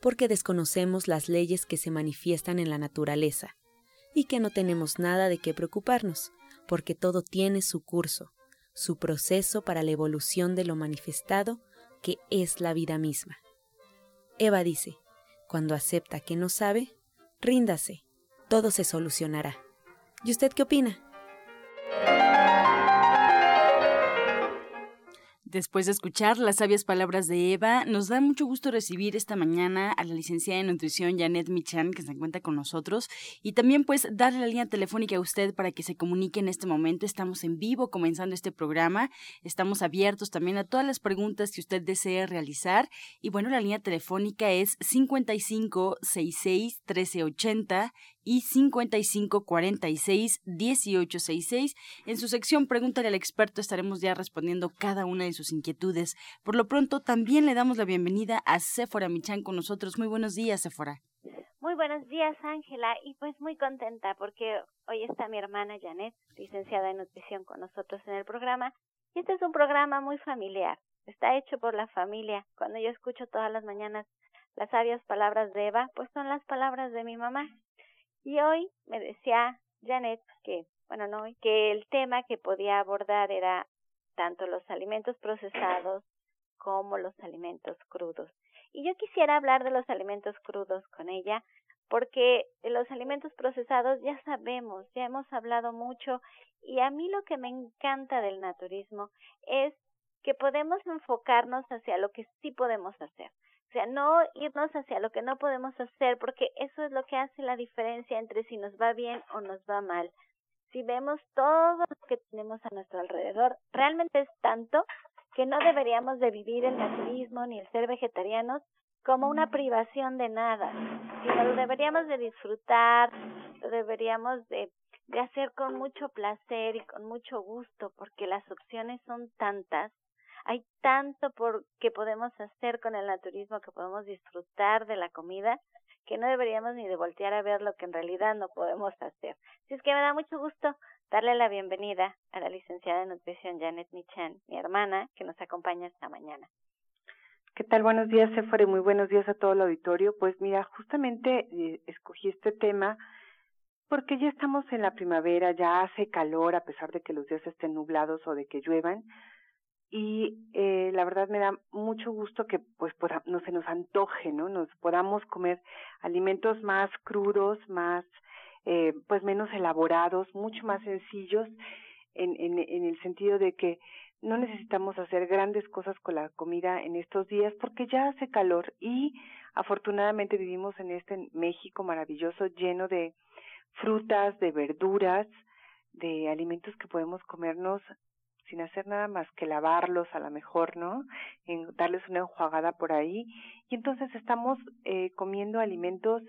porque desconocemos las leyes que se manifiestan en la naturaleza y que no tenemos nada de qué preocuparnos, porque todo tiene su curso, su proceso para la evolución de lo manifestado que es la vida misma. Eva dice, cuando acepta que no sabe, ríndase, todo se solucionará. ¿Y usted qué opina? Después de escuchar las sabias palabras de Eva, nos da mucho gusto recibir esta mañana a la licenciada en nutrición Janet Michan, que se encuentra con nosotros, y también pues darle la línea telefónica a usted para que se comunique en este momento. Estamos en vivo comenzando este programa, estamos abiertos también a todas las preguntas que usted desee realizar, y bueno, la línea telefónica es 55 66 1380 y 5546-1866. En su sección Pregúntale al experto estaremos ya respondiendo cada una de sus inquietudes. Por lo pronto, también le damos la bienvenida a Sephora Michan con nosotros. Muy buenos días, Sephora. Muy buenos días, Ángela, y pues muy contenta porque hoy está mi hermana Janet, licenciada en nutrición, con nosotros en el programa. Y este es un programa muy familiar. Está hecho por la familia. Cuando yo escucho todas las mañanas las sabias palabras de Eva, pues son las palabras de mi mamá. Y hoy me decía Janet que, bueno, no, que el tema que podía abordar era tanto los alimentos procesados como los alimentos crudos. Y yo quisiera hablar de los alimentos crudos con ella, porque los alimentos procesados ya sabemos, ya hemos hablado mucho, y a mí lo que me encanta del naturismo es que podemos enfocarnos hacia lo que sí podemos hacer. O sea, no irnos hacia lo que no podemos hacer, porque eso es lo que hace la diferencia entre si nos va bien o nos va mal. Si vemos todo lo que tenemos a nuestro alrededor, realmente es tanto que no deberíamos de vivir el naturismo ni el ser vegetarianos como una privación de nada, sino lo deberíamos de disfrutar, lo deberíamos de, de hacer con mucho placer y con mucho gusto, porque las opciones son tantas hay tanto por que podemos hacer con el naturismo, que podemos disfrutar de la comida, que no deberíamos ni de voltear a ver lo que en realidad no podemos hacer. Así es que me da mucho gusto darle la bienvenida a la licenciada en nutrición Janet Michan, mi hermana, que nos acompaña esta mañana. ¿Qué tal? Buenos días, Sephora, y muy buenos días a todo el auditorio. Pues mira, justamente eh, escogí este tema porque ya estamos en la primavera, ya hace calor a pesar de que los días estén nublados o de que lluevan y eh, la verdad me da mucho gusto que pues no se nos antoje, ¿no? Nos podamos comer alimentos más crudos, más eh, pues menos elaborados, mucho más sencillos en, en, en el sentido de que no necesitamos hacer grandes cosas con la comida en estos días porque ya hace calor y afortunadamente vivimos en este México maravilloso lleno de frutas, de verduras, de alimentos que podemos comernos sin hacer nada más que lavarlos a lo mejor, ¿no? En darles una enjuagada por ahí. Y entonces estamos eh, comiendo alimentos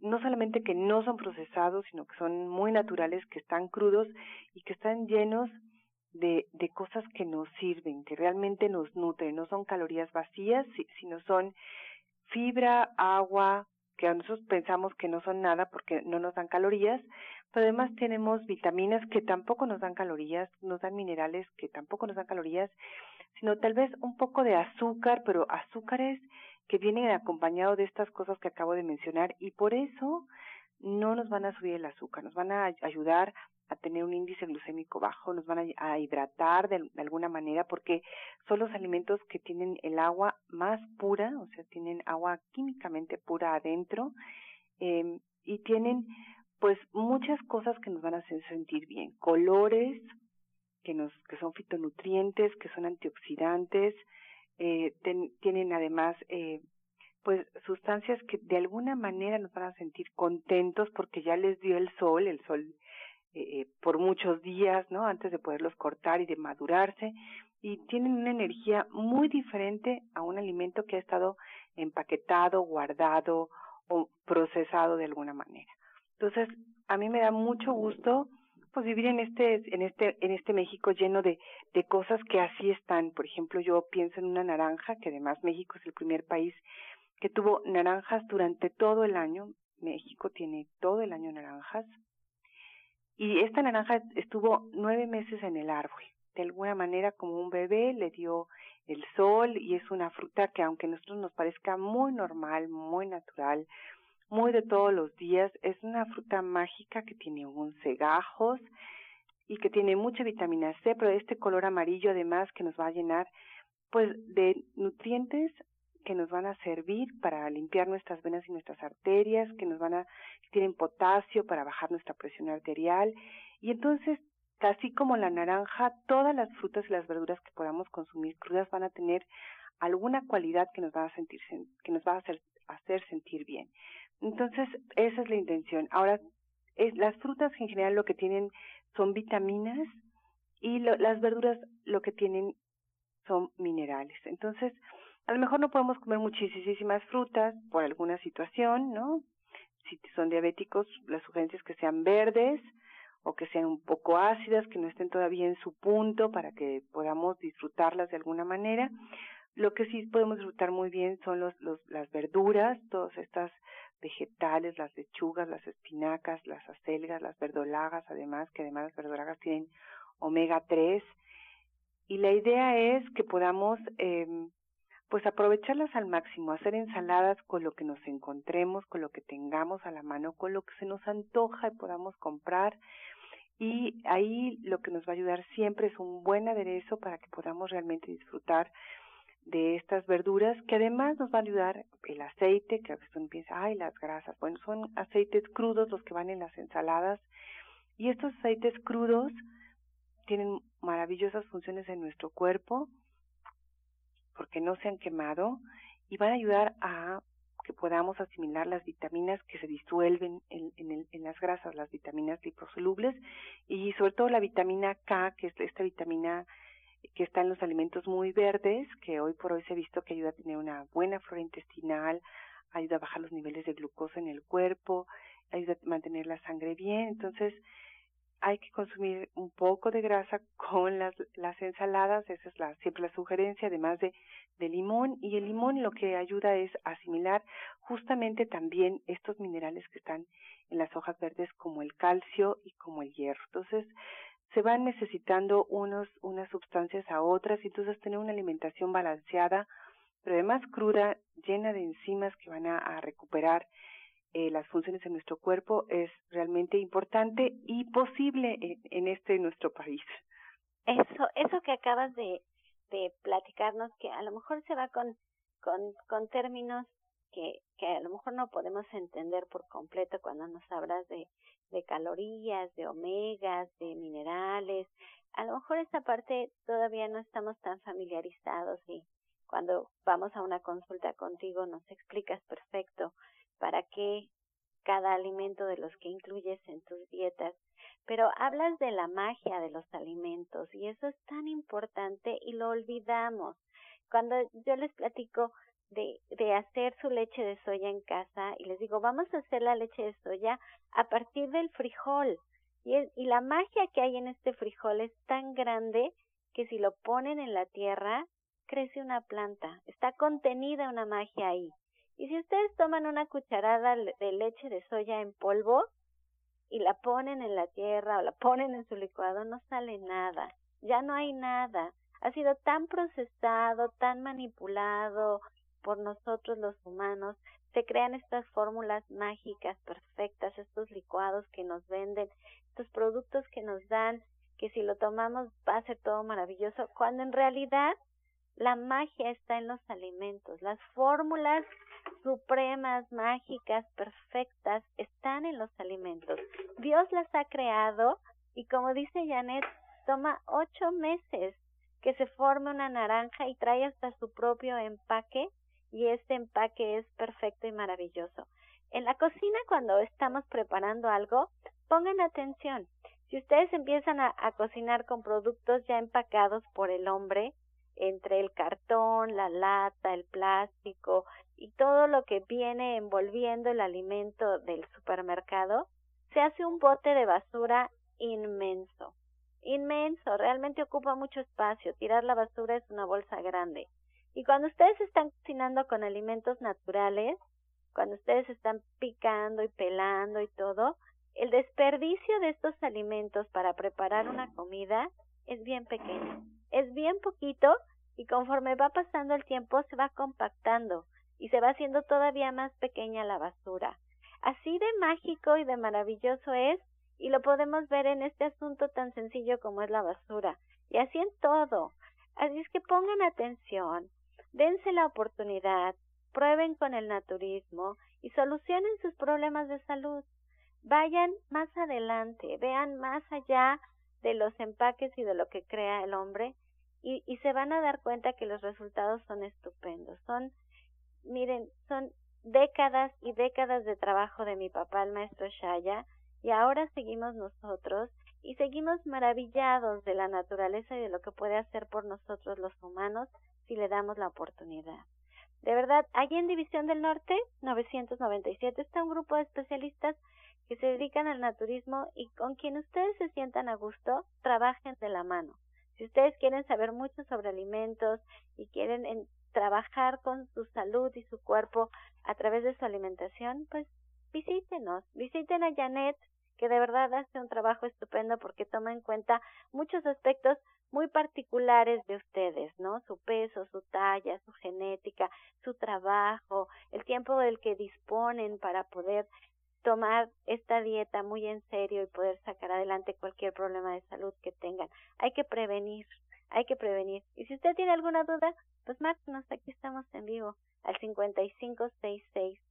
no solamente que no son procesados, sino que son muy naturales, que están crudos y que están llenos de, de cosas que nos sirven, que realmente nos nutren, no son calorías vacías, sino son fibra, agua, que nosotros pensamos que no son nada porque no nos dan calorías, además tenemos vitaminas que tampoco nos dan calorías, nos dan minerales que tampoco nos dan calorías, sino tal vez un poco de azúcar, pero azúcares que vienen acompañados de estas cosas que acabo de mencionar y por eso no nos van a subir el azúcar, nos van a ayudar a tener un índice glucémico bajo, nos van a, hidratar de, alguna manera porque son los alimentos que tienen el agua más pura, o sea, tienen agua químicamente pura adentro eh, y tienen pues muchas cosas que nos van a hacer sentir bien, colores que nos que son fitonutrientes, que son antioxidantes, eh, tienen además eh, pues sustancias que de alguna manera nos van a sentir contentos porque ya les dio el sol, el sol eh, por muchos días, ¿no? Antes de poderlos cortar y de madurarse y tienen una energía muy diferente a un alimento que ha estado empaquetado, guardado o procesado de alguna manera. Entonces, a mí me da mucho gusto pues vivir en este en este en este México lleno de de cosas que así están. Por ejemplo, yo pienso en una naranja, que además México es el primer país que tuvo naranjas durante todo el año. México tiene todo el año naranjas. Y esta naranja estuvo nueve meses en el árbol. De alguna manera, como un bebé, le dio el sol y es una fruta que aunque a nosotros nos parezca muy normal, muy natural, muy de todos los días, es una fruta mágica que tiene un cegajos y que tiene mucha vitamina C, pero este color amarillo además que nos va a llenar pues de nutrientes que nos van a servir para limpiar nuestras venas y nuestras arterias, que nos van a tienen potasio para bajar nuestra presión arterial y entonces así como la naranja, todas las frutas y las verduras que podamos consumir crudas van a tener alguna cualidad que nos va a sentir que nos va a hacer hacer sentir bien. Entonces, esa es la intención. Ahora es, las frutas en general lo que tienen son vitaminas y las verduras lo que tienen son minerales. Entonces, a lo mejor no podemos comer muchísimas frutas por alguna situación, ¿no? Si son diabéticos, las sugerencias que sean verdes o que sean un poco ácidas, que no estén todavía en su punto para que podamos disfrutarlas de alguna manera. Lo que sí podemos disfrutar muy bien son los, los, las verduras, todas estas vegetales, las lechugas, las espinacas, las acelgas, las verdolagas, además, que además las verdolagas tienen omega 3. Y la idea es que podamos eh, pues aprovecharlas al máximo, hacer ensaladas con lo que nos encontremos, con lo que tengamos a la mano, con lo que se nos antoja y podamos comprar. Y ahí lo que nos va a ayudar siempre es un buen aderezo para que podamos realmente disfrutar de estas verduras, que además nos va a ayudar el aceite, que a veces uno piensa, ay, las grasas. Bueno, son aceites crudos los que van en las ensaladas. Y estos aceites crudos tienen maravillosas funciones en nuestro cuerpo porque no se han quemado y van a ayudar a que podamos asimilar las vitaminas que se disuelven en, en, en, las grasas, las vitaminas liposolubles y sobre todo la vitamina K, que es esta vitamina que está en los alimentos muy verdes, que hoy por hoy se ha visto que ayuda a tener una buena flora intestinal, ayuda a bajar los niveles de glucosa en el cuerpo, ayuda a mantener la sangre bien. Entonces, hay que consumir un poco de grasa con las, las ensaladas, esa es la, siempre la sugerencia, además de, de limón. Y el limón lo que ayuda es asimilar justamente también estos minerales que están en las hojas verdes como el calcio y como el hierro. Entonces, se van necesitando unos, unas sustancias a otras y entonces tener una alimentación balanceada, pero además cruda, llena de enzimas que van a, recuperar eh, las funciones de nuestro cuerpo es realmente importante y posible en, en este nuestro país. Eso, eso que acabas de, de platicarnos, que a lo mejor se va con, con, con términos que, a lo mejor no podemos entender por completo cuando nos hablas de, de calorías, de omegas, de minerales. A lo mejor esta parte todavía no estamos tan familiarizados y cuando vamos a una consulta contigo nos explicas perfecto para qué cada alimento de los que incluyes en tus dietas, pero hablas de la magia de los alimentos y eso es tan importante y lo olvidamos. Cuando yo les platico de, de hacer su leche de soya en casa y les digo, vamos a hacer la leche de soya a partir del frijol. Y, y la magia que hay en este frijol es tan grande que si lo ponen en la tierra, crece una planta. Está contenida una magia ahí. Y si ustedes toman una cucharada de leche de soya en polvo y la ponen en la tierra o la ponen en su licuado, no sale nada. Ya no hay nada. Ha sido tan procesado, tan manipulado por nosotros los humanos. Se crean estas fórmulas mágicas perfectas, estos licuados que nos venden, estos productos que nos dan, que si lo tomamos va a ser todo maravilloso, cuando en realidad la magia está en los alimentos, las fórmulas supremas, mágicas, perfectas, están en los alimentos. Dios las ha creado y como dice Janet, toma ocho meses que se forme una naranja y trae hasta su propio empaque y este empaque es perfecto y maravilloso. En la cocina cuando estamos preparando algo, pongan atención. Si ustedes empiezan a, a cocinar con productos ya empacados por el hombre, entre el cartón, la lata, el plástico y todo lo que viene envolviendo el alimento del supermercado, se hace un bote de basura inmenso. Inmenso, realmente ocupa mucho espacio. Tirar la basura es una bolsa grande. Y cuando ustedes están cocinando con alimentos naturales, cuando ustedes están picando y pelando y todo, el desperdicio de estos alimentos para preparar una comida es bien pequeño. Es bien poquito y conforme va pasando el tiempo se va compactando y se va haciendo todavía más pequeña la basura. Así de mágico y de maravilloso es y lo podemos ver en este asunto tan sencillo como es la basura y así en todo. Así es que pongan atención, dense la oportunidad, prueben con el naturismo y solucionen sus problemas de salud. Vayan más adelante, vean más allá de los empaques y de lo que crea el hombre y, se van a dar cuenta que los resultados son estupendos. Son, miren, son décadas y décadas de trabajo de mi papá, el maestro Shaya, y ahora seguimos nosotros y seguimos maravillados de la naturaleza y de lo que puede hacer por nosotros los humanos si le damos la oportunidad. De verdad, allí en División del Norte, 997, está un grupo de especialistas que se dedican al naturismo y con quien ustedes se sientan a gusto, trabajen de la mano. Si ustedes quieren saber mucho sobre alimentos y quieren trabajar con su salud y su cuerpo a través de su alimentación, pues visítenos, visiten a Janet, que de verdad hace un trabajo estupendo porque toma en cuenta muchos aspectos muy particulares de ustedes, ¿no? Su peso, su talla, su genética, su trabajo, el tiempo del que disponen para poder tomar esta dieta muy en serio y poder sacar adelante cualquier problema de salud que tengan. Hay que prevenir, hay que prevenir. Y si usted tiene alguna duda, pues márquenos, aquí estamos en vivo al 5566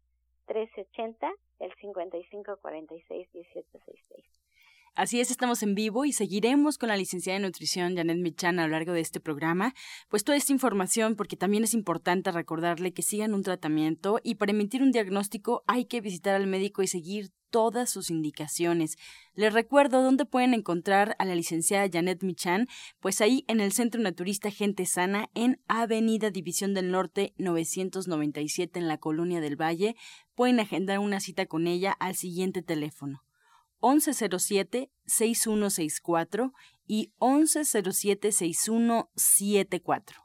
1380, el 5546 1866. Así es, estamos en vivo y seguiremos con la licenciada de nutrición Janet Michan a lo largo de este programa. Pues toda esta información, porque también es importante recordarle que sigan un tratamiento y para emitir un diagnóstico hay que visitar al médico y seguir todas sus indicaciones. Les recuerdo dónde pueden encontrar a la licenciada Janet Michan, pues ahí en el Centro Naturista Gente Sana, en Avenida División del Norte 997 en la Colonia del Valle. Pueden agendar una cita con ella al siguiente teléfono 1107-6164 y 1107-6174.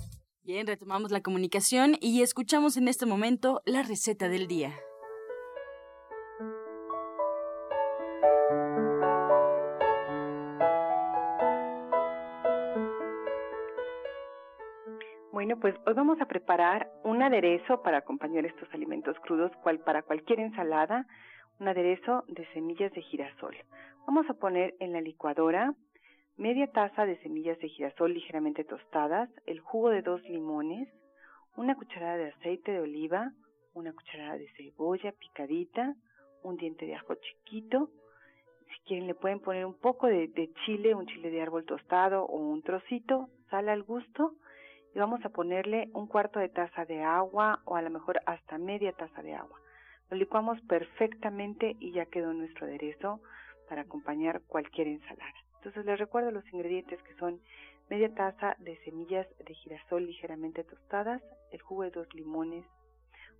Bien, retomamos la comunicación y escuchamos en este momento la receta del día. Bueno, pues hoy vamos a preparar un aderezo para acompañar estos alimentos crudos, cual para cualquier ensalada, un aderezo de semillas de girasol. Vamos a poner en la licuadora media taza de semillas de girasol ligeramente tostadas, el jugo de dos limones, una cucharada de aceite de oliva, una cucharada de cebolla picadita, un diente de ajo chiquito. Si quieren le pueden poner un poco de, chile, un chile de árbol tostado o un trocito, sal al gusto. Y vamos a ponerle un cuarto de taza de agua o a lo mejor hasta media taza de agua. Lo licuamos perfectamente y ya quedó nuestro aderezo para acompañar cualquier ensalada. Entonces les recuerdo los ingredientes que son media taza de semillas de girasol ligeramente tostadas, el jugo de dos limones,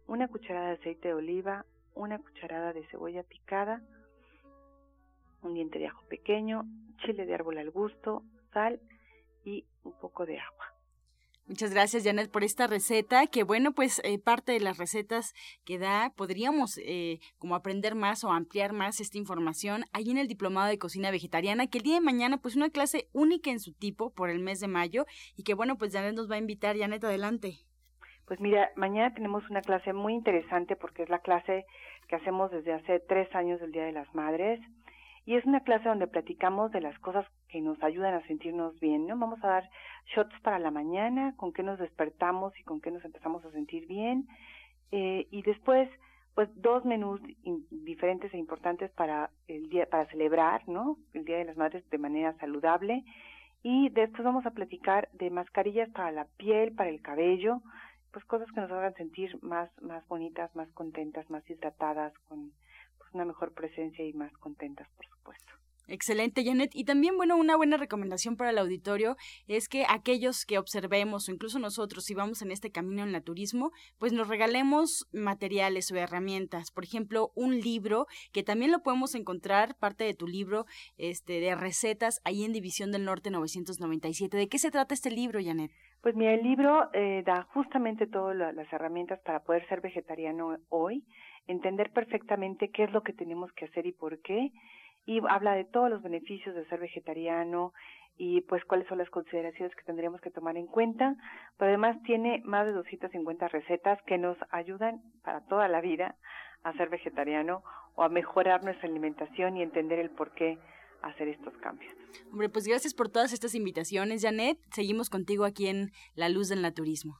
una cucharada de aceite de oliva, una cucharada de cebolla picada, un diente de ajo pequeño, chile de árbol al gusto, sal y un poco de agua. Muchas gracias, Janet, por esta receta, que bueno, pues eh, parte de las recetas que da, podríamos eh, como aprender más o ampliar más esta información ahí en el Diplomado de Cocina Vegetariana, que el día de mañana, pues una clase única en su tipo por el mes de mayo, y que bueno, pues Janet nos va a invitar. Janet, adelante. Pues mira, mañana tenemos una clase muy interesante porque es la clase que hacemos desde hace tres años del Día de las Madres. Y es una clase donde platicamos de las cosas que nos ayudan a sentirnos bien, ¿no? Vamos a dar shots para la mañana, con qué nos despertamos y con qué nos empezamos a sentir bien. Eh, y después, pues dos menús diferentes e importantes para el día, para celebrar, ¿no? El Día de las Madres de manera saludable. Y después vamos a platicar de mascarillas para la piel, para el cabello, pues cosas que nos hagan sentir más, más bonitas, más contentas, más hidratadas, con una mejor presencia y más contentas, por supuesto. Excelente, Janet. Y también, bueno, una buena recomendación para el auditorio es que aquellos que observemos o incluso nosotros, si vamos en este camino en el turismo, pues nos regalemos materiales o herramientas. Por ejemplo, un libro que también lo podemos encontrar, parte de tu libro este, de recetas, ahí en División del Norte 997. ¿De qué se trata este libro, Janet? Pues mira, el libro eh, da justamente todas las herramientas para poder ser vegetariano hoy entender perfectamente qué es lo que tenemos que hacer y por qué, y habla de todos los beneficios de ser vegetariano y pues cuáles son las consideraciones que tendríamos que tomar en cuenta, pero además tiene más de 250 recetas que nos ayudan para toda la vida a ser vegetariano o a mejorar nuestra alimentación y entender el por qué hacer estos cambios. Hombre, pues gracias por todas estas invitaciones, Janet. Seguimos contigo aquí en La Luz del Naturismo.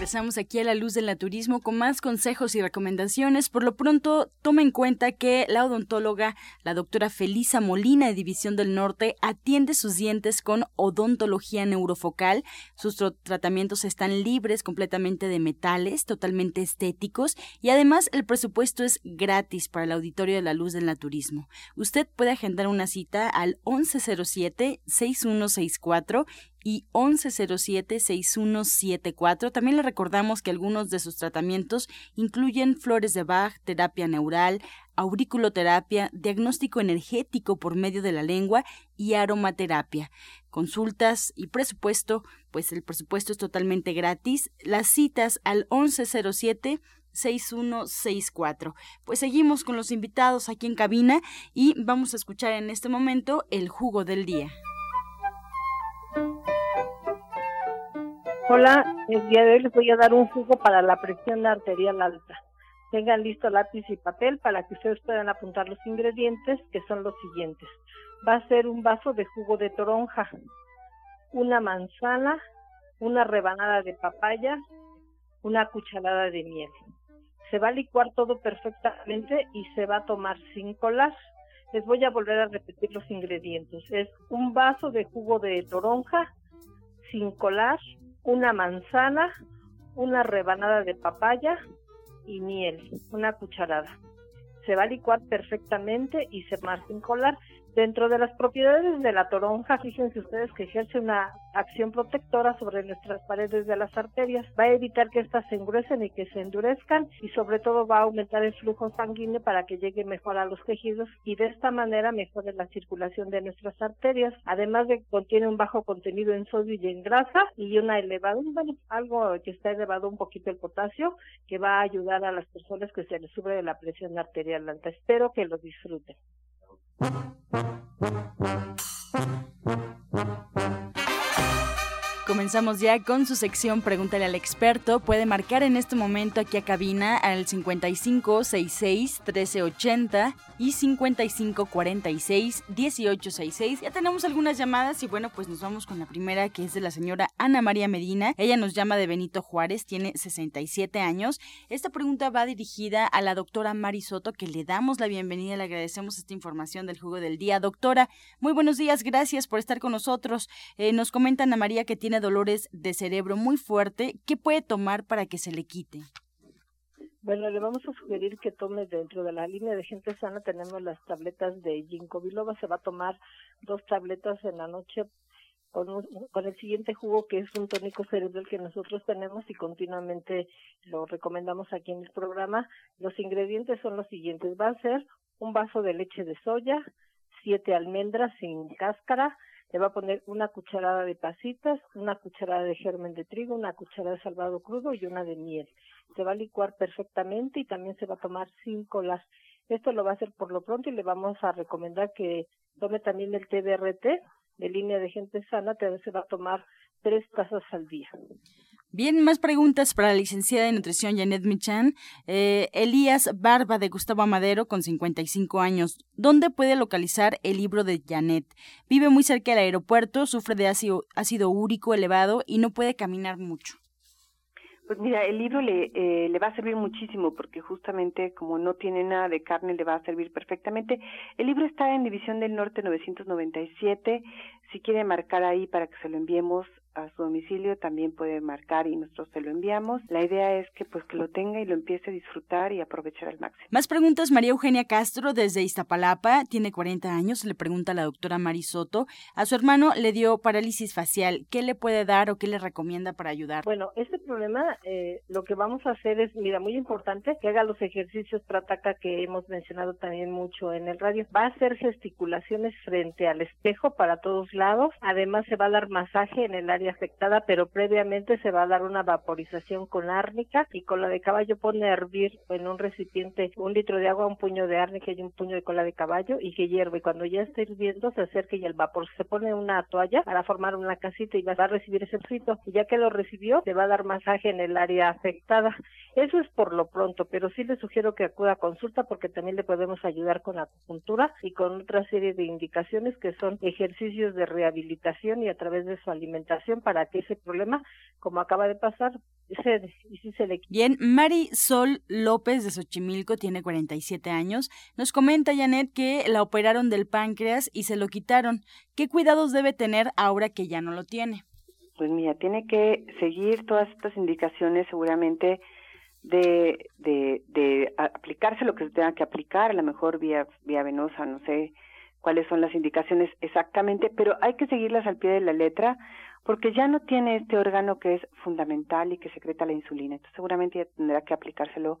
Regresamos aquí a la luz del naturismo con más consejos y recomendaciones. Por lo pronto, toma en cuenta que la odontóloga, la doctora Felisa Molina de División del Norte, atiende sus dientes con odontología neurofocal. Sus tratamientos están libres completamente de metales, totalmente estéticos y además el presupuesto es gratis para el auditorio de la luz del naturismo. Usted puede agendar una cita al 1107 6164 y 1107-6174. También le recordamos que algunos de sus tratamientos incluyen flores de Bach, terapia neural, auriculoterapia, diagnóstico energético por medio de la lengua y aromaterapia. Consultas y presupuesto, pues el presupuesto es totalmente gratis. Las citas al 1107 6164. Pues seguimos con los invitados aquí en cabina y vamos a escuchar en este momento el jugo del día. Hola, el día de hoy les voy a dar un jugo para la presión arterial alta. Tengan listo lápiz y papel para que ustedes puedan apuntar los ingredientes, que son los siguientes. Va a ser un vaso de jugo de toronja, una manzana, una rebanada de papaya, una cucharada de miel. Se va a licuar todo perfectamente y se va a tomar sin colar. Les voy a volver a repetir los ingredientes. Es un vaso de jugo de toronja sin colar, una manzana, una rebanada de papaya y miel, una cucharada. Se va a licuar perfectamente y se marca sin colar. Dentro de las propiedades de la toronja, fíjense ustedes que ejerce una acción protectora sobre nuestras paredes de las arterias. Va a evitar que éstas se engruesen y que se endurezcan y sobre todo va a aumentar el flujo sanguíneo para que llegue mejor a los tejidos y de esta manera mejore la circulación de nuestras arterias. Además de que contiene un bajo contenido en sodio y en grasa y una elevada, bueno, algo que está elevado un poquito el potasio que va a ayudar a las personas que se les sube la presión arterial alta. Espero que lo disfruten. Comenzamos ya con su sección Pregúntale al experto. Puede marcar en este momento aquí a cabina al 5566 1380 y 5546 1866. Ya tenemos algunas llamadas y bueno, pues nos vamos con la primera que es de la señora Ana María Medina. Ella nos llama de Benito Juárez, tiene 67 años. Esta pregunta va dirigida a la doctora Mari Soto, que le damos la bienvenida, le agradecemos esta información del jugo del día. Doctora, muy buenos días, gracias por estar con nosotros. Eh, nos comenta Ana María que tiene dolores de cerebro muy fuerte. ¿Qué puede tomar para que se le quite? Bueno, le vamos a sugerir que tome dentro de la línea de gente sana, tenemos las tabletas de ginkgo biloba, se va a tomar dos tabletas en la noche con, con el siguiente jugo que es un tónico cerebral que nosotros tenemos y continuamente lo recomendamos aquí en el programa. Los ingredientes son los siguientes. Va a ser un vaso de leche de soya, siete almendras sin cáscara, le va a poner una cucharada de pasitas, una cucharada de germen de trigo, una cucharada de salvado crudo y una de miel. Se va a licuar perfectamente y también se va a tomar cinco las. Esto lo va a hacer por lo pronto y le vamos a recomendar que tome también el TBRT de línea de gente sana, se va a tomar tres tazas al día. Bien, más preguntas para la licenciada de nutrición Janet Michan. Eh, Elías Barba de Gustavo Amadero, con 55 años. ¿Dónde puede localizar el libro de Janet? Vive muy cerca del aeropuerto, sufre de ácido, ácido úrico elevado y no puede caminar mucho. Pues mira, el libro le, eh, le va a servir muchísimo porque justamente como no tiene nada de carne le va a servir perfectamente. El libro está en División del Norte 997. Si quiere marcar ahí para que se lo enviemos a su domicilio también puede marcar y nosotros se lo enviamos. La idea es que pues que lo tenga y lo empiece a disfrutar y aprovechar al máximo. Más preguntas, María Eugenia Castro desde Iztapalapa, tiene 40 años, le pregunta a la doctora Marisoto, a su hermano le dio parálisis facial, ¿qué le puede dar o qué le recomienda para ayudar? Bueno, este problema eh, lo que vamos a hacer es, mira, muy importante, que haga los ejercicios Prataka que hemos mencionado también mucho en el radio. Va a hacer gesticulaciones frente al espejo para todos lados, además se va a dar masaje en el área afectada, pero previamente se va a dar una vaporización con árnica y con la de caballo pone a hervir en un recipiente un litro de agua, un puño de árnica y un puño de cola de caballo y que hierve. Y cuando ya esté hirviendo se acerque y el vapor se pone una toalla para formar una casita y va a recibir ese frito. Y ya que lo recibió, le va a dar masaje en el área afectada. Eso es por lo pronto, pero sí le sugiero que acuda a consulta porque también le podemos ayudar con acupuntura y con otra serie de indicaciones que son ejercicios de rehabilitación y a través de su alimentación para que ese problema, como acaba de pasar, se, se le Bien, Mari Sol López de Xochimilco tiene 47 años. Nos comenta Janet que la operaron del páncreas y se lo quitaron. ¿Qué cuidados debe tener ahora que ya no lo tiene? Pues mira, tiene que seguir todas estas indicaciones seguramente de, de, de aplicarse lo que se tenga que aplicar, a lo mejor vía, vía venosa, no sé cuáles son las indicaciones exactamente, pero hay que seguirlas al pie de la letra porque ya no tiene este órgano que es fundamental y que secreta la insulina. Entonces seguramente tendrá que aplicárselo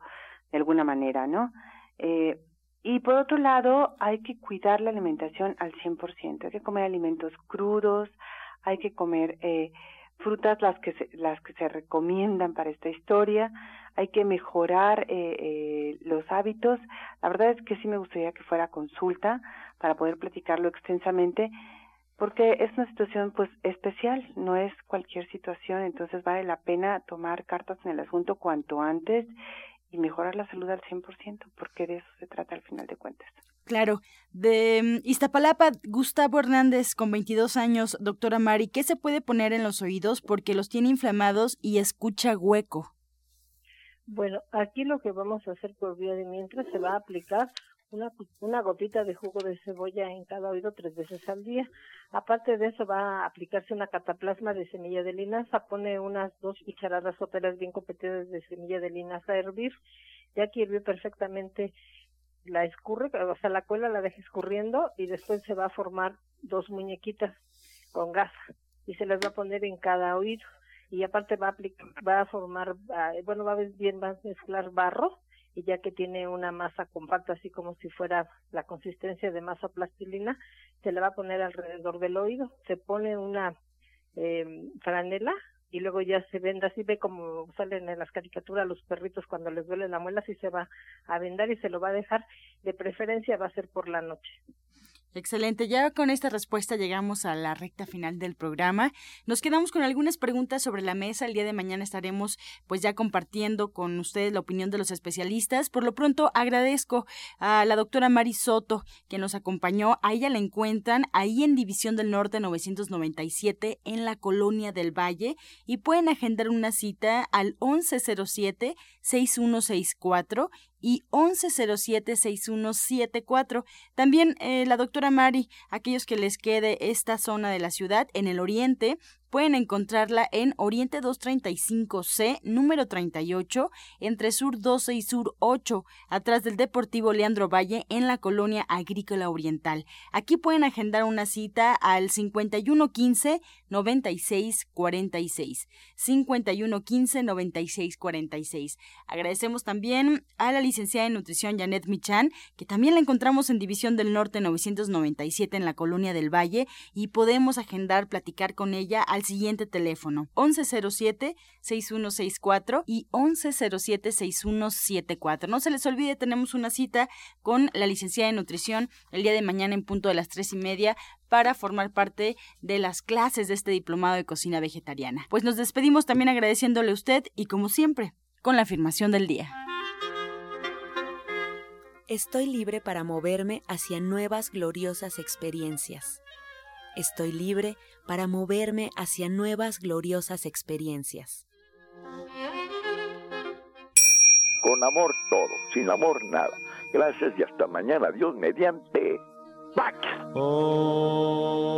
de alguna manera, ¿no? Eh, y por otro lado, hay que cuidar la alimentación al 100%. Hay que comer alimentos crudos, hay que comer eh, frutas las que se, las que se recomiendan para esta historia, hay que mejorar eh, eh, los hábitos. La verdad es que sí me gustaría que fuera consulta para poder platicarlo extensamente porque es una situación pues especial, no es cualquier situación, entonces vale la pena tomar cartas en el asunto cuanto antes y mejorar la salud al 100%, porque de eso se trata al final de cuentas. Claro, de mm, Iztapalapa, Gustavo Hernández, con 22 años, doctora Mari, ¿qué se puede poner en los oídos porque los tiene inflamados y escucha hueco? Bueno, aquí lo que vamos a hacer por vía de mientras se va a aplicar una, una gotita de jugo de cebolla en cada oído tres veces al día. Aparte de eso va a aplicarse una cataplasma de semilla de linaza, pone unas dos cucharadas soperas bien competidas de semilla de linaza a hervir, ya que hirvió perfectamente la escurre, o sea, la cuela la deja escurriendo y después se va a formar dos muñequitas con gasa y se las va a poner en cada oído. Y aparte va a va a formar, ah, bueno, va a bien, va a mezclar barro y ya que tiene una masa compacta, así como si fuera la consistencia de masa plastilina, se le va a poner alrededor del oído, se pone una eh, franela y luego ya se venda, así ve como salen en las caricaturas los perritos cuando les duele la muela, así se va a vendar y se lo va a dejar, de preferencia va a ser por la noche. Excelente, ya con esta respuesta llegamos a la recta final del programa. Nos quedamos con algunas preguntas sobre la mesa. El día de mañana estaremos pues ya compartiendo con ustedes la opinión de los especialistas. Por lo pronto agradezco a la doctora Mari Soto que nos acompañó. A ella la encuentran ahí en División del Norte 997 en la Colonia del Valle y pueden agendar una cita al 1107 6164 y 1107-6174. También eh, la doctora Mari, aquellos que les quede esta zona de la ciudad en el oriente, Pueden encontrarla en Oriente 235C, número 38, entre Sur 12 y Sur 8, atrás del Deportivo Leandro Valle, en la colonia agrícola oriental. Aquí pueden agendar una cita al 5115-9646. 5115-9646. Agradecemos también a la licenciada en nutrición Janet Michan, que también la encontramos en División del Norte 997 en la colonia del Valle y podemos agendar, platicar con ella siguiente teléfono 1107-6164 y 1107-6174. No se les olvide, tenemos una cita con la licenciada de nutrición el día de mañana en punto de las tres y media para formar parte de las clases de este diplomado de cocina vegetariana. Pues nos despedimos también agradeciéndole a usted y como siempre, con la afirmación del día. Estoy libre para moverme hacia nuevas gloriosas experiencias. Estoy libre para moverme hacia nuevas gloriosas experiencias. Con amor todo, sin amor nada. Gracias y hasta mañana. Dios mediante. ¡Pax! Oh.